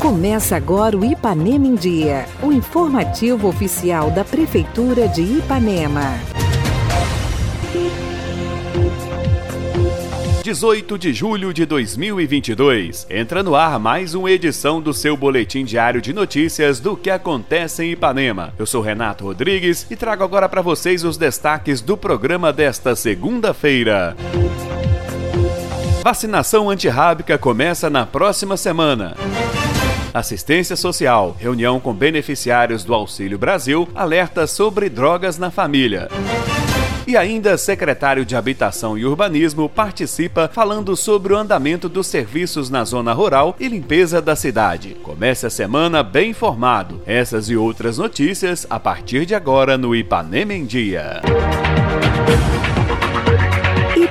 Começa agora o Ipanema em Dia, o informativo oficial da Prefeitura de Ipanema. 18 de julho de 2022. Entra no ar mais uma edição do seu boletim diário de notícias do que acontece em Ipanema. Eu sou Renato Rodrigues e trago agora para vocês os destaques do programa desta segunda-feira. Vacinação antirrábica começa na próxima semana. Assistência Social, reunião com beneficiários do Auxílio Brasil, alerta sobre drogas na família. E ainda, secretário de Habitação e Urbanismo participa falando sobre o andamento dos serviços na zona rural e limpeza da cidade. Comece a semana bem informado. Essas e outras notícias a partir de agora no Ipanema em Dia.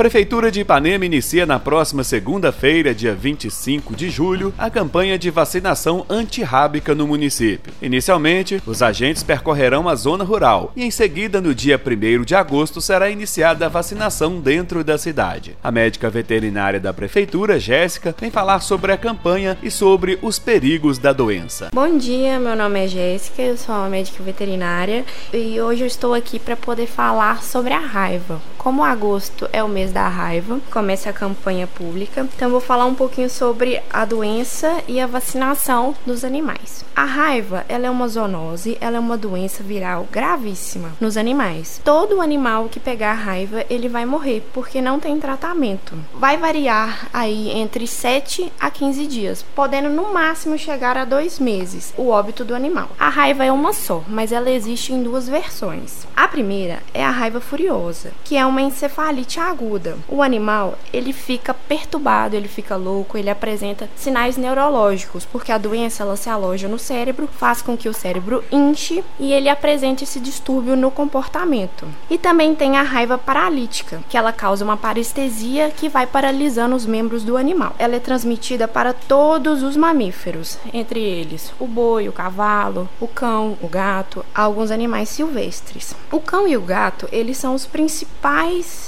Prefeitura de Ipanema inicia na próxima segunda-feira, dia 25 de julho, a campanha de vacinação antirrábica no município. Inicialmente, os agentes percorrerão a zona rural e, em seguida, no dia 1 de agosto, será iniciada a vacinação dentro da cidade. A médica veterinária da Prefeitura, Jéssica, vem falar sobre a campanha e sobre os perigos da doença. Bom dia, meu nome é Jéssica, eu sou médica veterinária e hoje eu estou aqui para poder falar sobre a raiva. Como agosto é o mês da raiva, começa a campanha pública. Então vou falar um pouquinho sobre a doença e a vacinação dos animais. A raiva, ela é uma zoonose, ela é uma doença viral gravíssima nos animais. Todo animal que pegar raiva, ele vai morrer porque não tem tratamento. Vai variar aí entre 7 a 15 dias, podendo no máximo chegar a dois meses o óbito do animal. A raiva é uma só, mas ela existe em duas versões. A primeira é a raiva furiosa, que é uma encefalite aguda. O animal, ele fica perturbado, ele fica louco, ele apresenta sinais neurológicos, porque a doença ela se aloja no cérebro, faz com que o cérebro inche e ele apresente esse distúrbio no comportamento. E também tem a raiva paralítica, que ela causa uma parestesia que vai paralisando os membros do animal. Ela é transmitida para todos os mamíferos, entre eles o boi, o cavalo, o cão, o gato, alguns animais silvestres. O cão e o gato, eles são os principais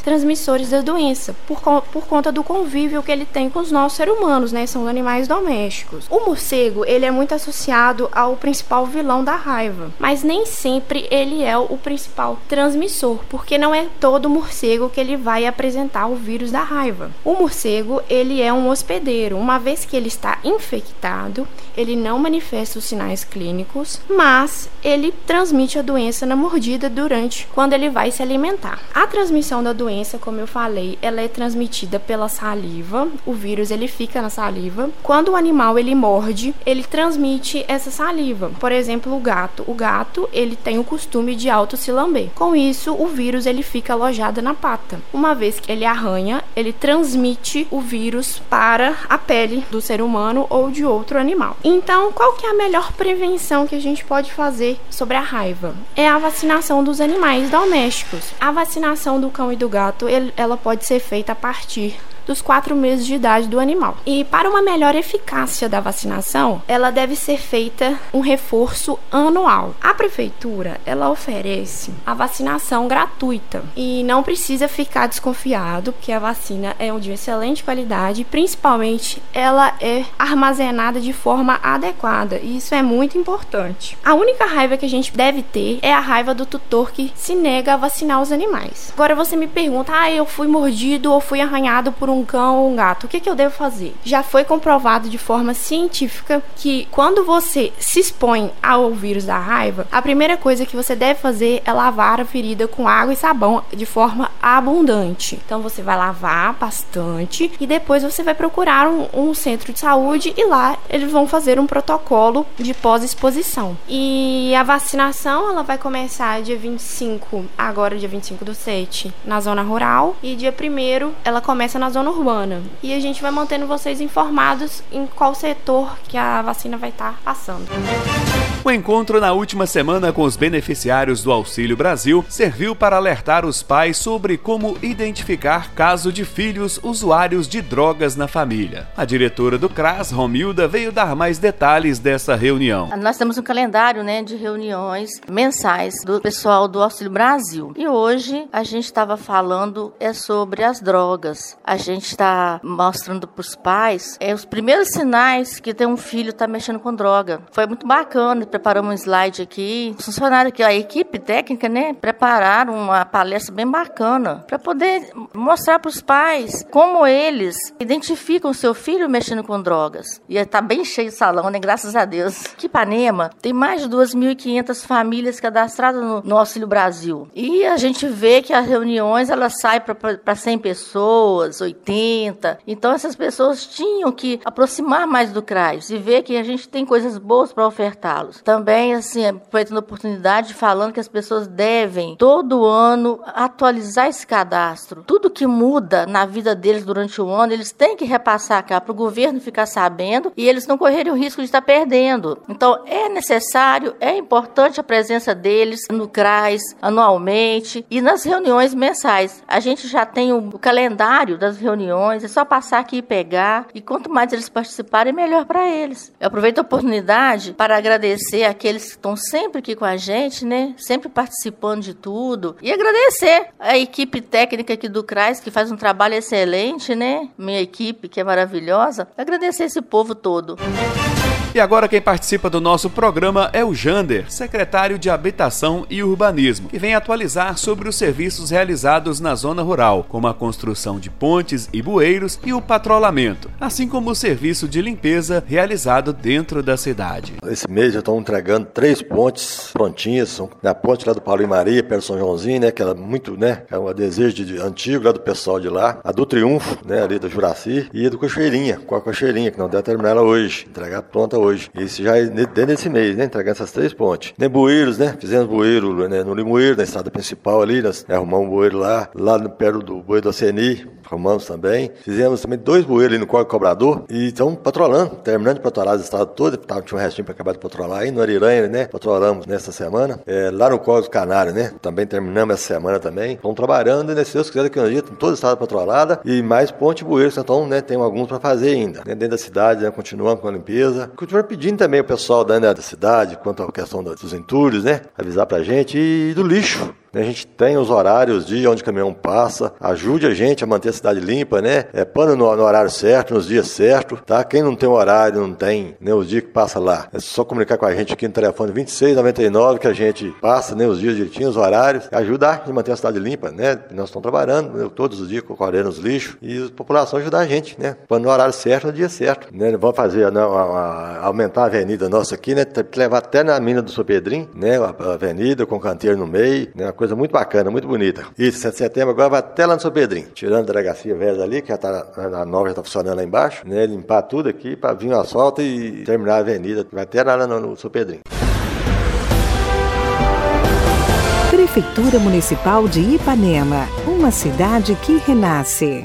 transmissores da doença, por, por conta do convívio que ele tem com os nossos seres humanos, né? São animais domésticos. O morcego, ele é muito associado ao principal vilão da raiva, mas nem sempre ele é o principal transmissor, porque não é todo morcego que ele vai apresentar o vírus da raiva. O morcego, ele é um hospedeiro, uma vez que ele está infectado, ele não manifesta os sinais clínicos, mas ele transmite a doença na mordida durante quando ele vai se alimentar. A transmissão da doença, como eu falei, ela é transmitida pela saliva. O vírus ele fica na saliva. Quando o animal ele morde, ele transmite essa saliva. Por exemplo, o gato. O gato ele tem o costume de auto se lamber. Com isso, o vírus ele fica alojado na pata. Uma vez que ele arranha, ele transmite o vírus para a pele do ser humano ou de outro animal. Então, qual que é a melhor prevenção que a gente pode fazer sobre a raiva? É a vacinação dos animais domésticos. A vacinação do cão e do gato, ele, ela pode ser feita a partir dos quatro meses de idade do animal. E para uma melhor eficácia da vacinação, ela deve ser feita um reforço anual. A prefeitura ela oferece a vacinação gratuita e não precisa ficar desconfiado, porque a vacina é de excelente qualidade, principalmente ela é armazenada de forma adequada e isso é muito importante. A única raiva que a gente deve ter é a raiva do tutor que se nega a vacinar os animais. Agora você me pergunta: "Ah, eu fui mordido ou fui arranhado por um cão ou um gato, o que, que eu devo fazer? Já foi comprovado de forma científica que quando você se expõe ao vírus da raiva, a primeira coisa que você deve fazer é lavar a ferida com água e sabão de forma abundante. Então você vai lavar bastante e depois você vai procurar um, um centro de saúde e lá eles vão fazer um protocolo de pós-exposição. E a vacinação ela vai começar dia 25, agora dia 25 do 7, na zona rural e dia 1 ela começa na zona zona urbana. E a gente vai mantendo vocês informados em qual setor que a vacina vai estar passando. O encontro na última semana com os beneficiários do Auxílio Brasil serviu para alertar os pais sobre como identificar caso de filhos usuários de drogas na família. A diretora do CRAS, Romilda, veio dar mais detalhes dessa reunião. Nós temos um calendário né, de reuniões mensais do pessoal do Auxílio Brasil. E hoje a gente estava falando é sobre as drogas. A gente está mostrando para os pais é, os primeiros sinais que tem um filho está mexendo com droga. Foi muito bacana preparamos um slide aqui. Os funcionários aqui, a equipe técnica, né, prepararam uma palestra bem bacana para poder mostrar para os pais como eles identificam o seu filho mexendo com drogas. E está bem cheio o salão, né, graças a Deus. Que Ipanema tem mais de 2.500 famílias cadastradas no, no Auxílio Brasil. E a gente vê que as reuniões elas saem para 100 pessoas, 80. Então essas pessoas tinham que aproximar mais do CRAS e ver que a gente tem coisas boas para ofertá-los. Também, assim, aproveitando a oportunidade, falando que as pessoas devem, todo ano, atualizar esse cadastro. Tudo que muda na vida deles durante o ano, eles têm que repassar cá para o governo ficar sabendo e eles não correrem o risco de estar perdendo. Então, é necessário, é importante a presença deles no CRAS, anualmente e nas reuniões mensais. A gente já tem o calendário das reuniões, é só passar aqui e pegar. E quanto mais eles participarem, melhor para eles. Eu aproveito a oportunidade para agradecer aqueles que estão sempre aqui com a gente, né? Sempre participando de tudo. E agradecer a equipe técnica aqui do CRAS, que faz um trabalho excelente, né? Minha equipe, que é maravilhosa. Agradecer esse povo todo. E agora quem participa do nosso programa é o Jander, secretário de Habitação e Urbanismo, que vem atualizar sobre os serviços realizados na zona rural, como a construção de pontes e bueiros e o patrulhamento, assim como o serviço de limpeza realizado dentro da cidade. Esse mês já estão entregando três pontes prontinhas, são a ponte lá do Paulo e Maria, perto do São Joãozinho, né, que era muito, né, é um desejo de, de, antigo lá do pessoal de lá, a do Triunfo, né, ali do Juraci, e a do Cocheirinha, com a Cocheirinha, que não deve terminar ela hoje, entregar pronta hoje. Isso já é dentro desse mês, né? Entregando essas três pontes. Nem bueiros, né? Fizemos bueiro né? no Limoeiro, na estrada principal ali, nós arrumamos um bueiro lá, lá no, perto do bueiro do Aceni, arrumamos também. Fizemos também dois bueiros ali no Corpo Cobrador e estamos patrolando, terminando de patrolar o estado todo. Tinha um restinho para acabar de patrolar aí no Ariranha, né? Patrolamos nessa semana. É, lá no Código Canário, né? Também terminamos essa semana também. Estamos trabalhando né, se Deus quiser, daqui a um dia, todo o estado patrolada e mais ponte bueiros. Então, né? Tem alguns para fazer ainda. Né? Dentro da cidade, né? Continuamos com a limpeza. Continuamos pedindo também o pessoal da, né, da cidade, quanto à questão dos entulhos, né? Avisar pra gente e do lixo. A gente tem os horários de onde o caminhão passa, ajude a gente a manter a cidade limpa, né? É pano no, no horário certo, nos dias certos, tá? Quem não tem horário, não tem nem os dias que passa lá. É só comunicar com a gente aqui no telefone 2699 que a gente passa, né, os dias direitinho, os horários, ajudar a manter a cidade limpa, né? Nós estamos trabalhando né, todos os dias colhendo os lixos e a população ajudar a gente, né? Pano no horário certo, no dia certo, né? Vamos fazer, não, a, a, aumentar a avenida nossa aqui, né? Levar até na mina do São Pedrinho, né? A, a avenida com canteiro no meio, né? Coisa muito bacana, muito bonita. E 7 de setembro agora vai até lá no São Pedrinho, tirando a delegacia velha ali, que já tá, a nova já está funcionando lá embaixo, né? Limpar tudo aqui para vir o asfalto e terminar a avenida, vai até lá no, no São Pedrinho. Prefeitura Municipal de Ipanema, uma cidade que renasce.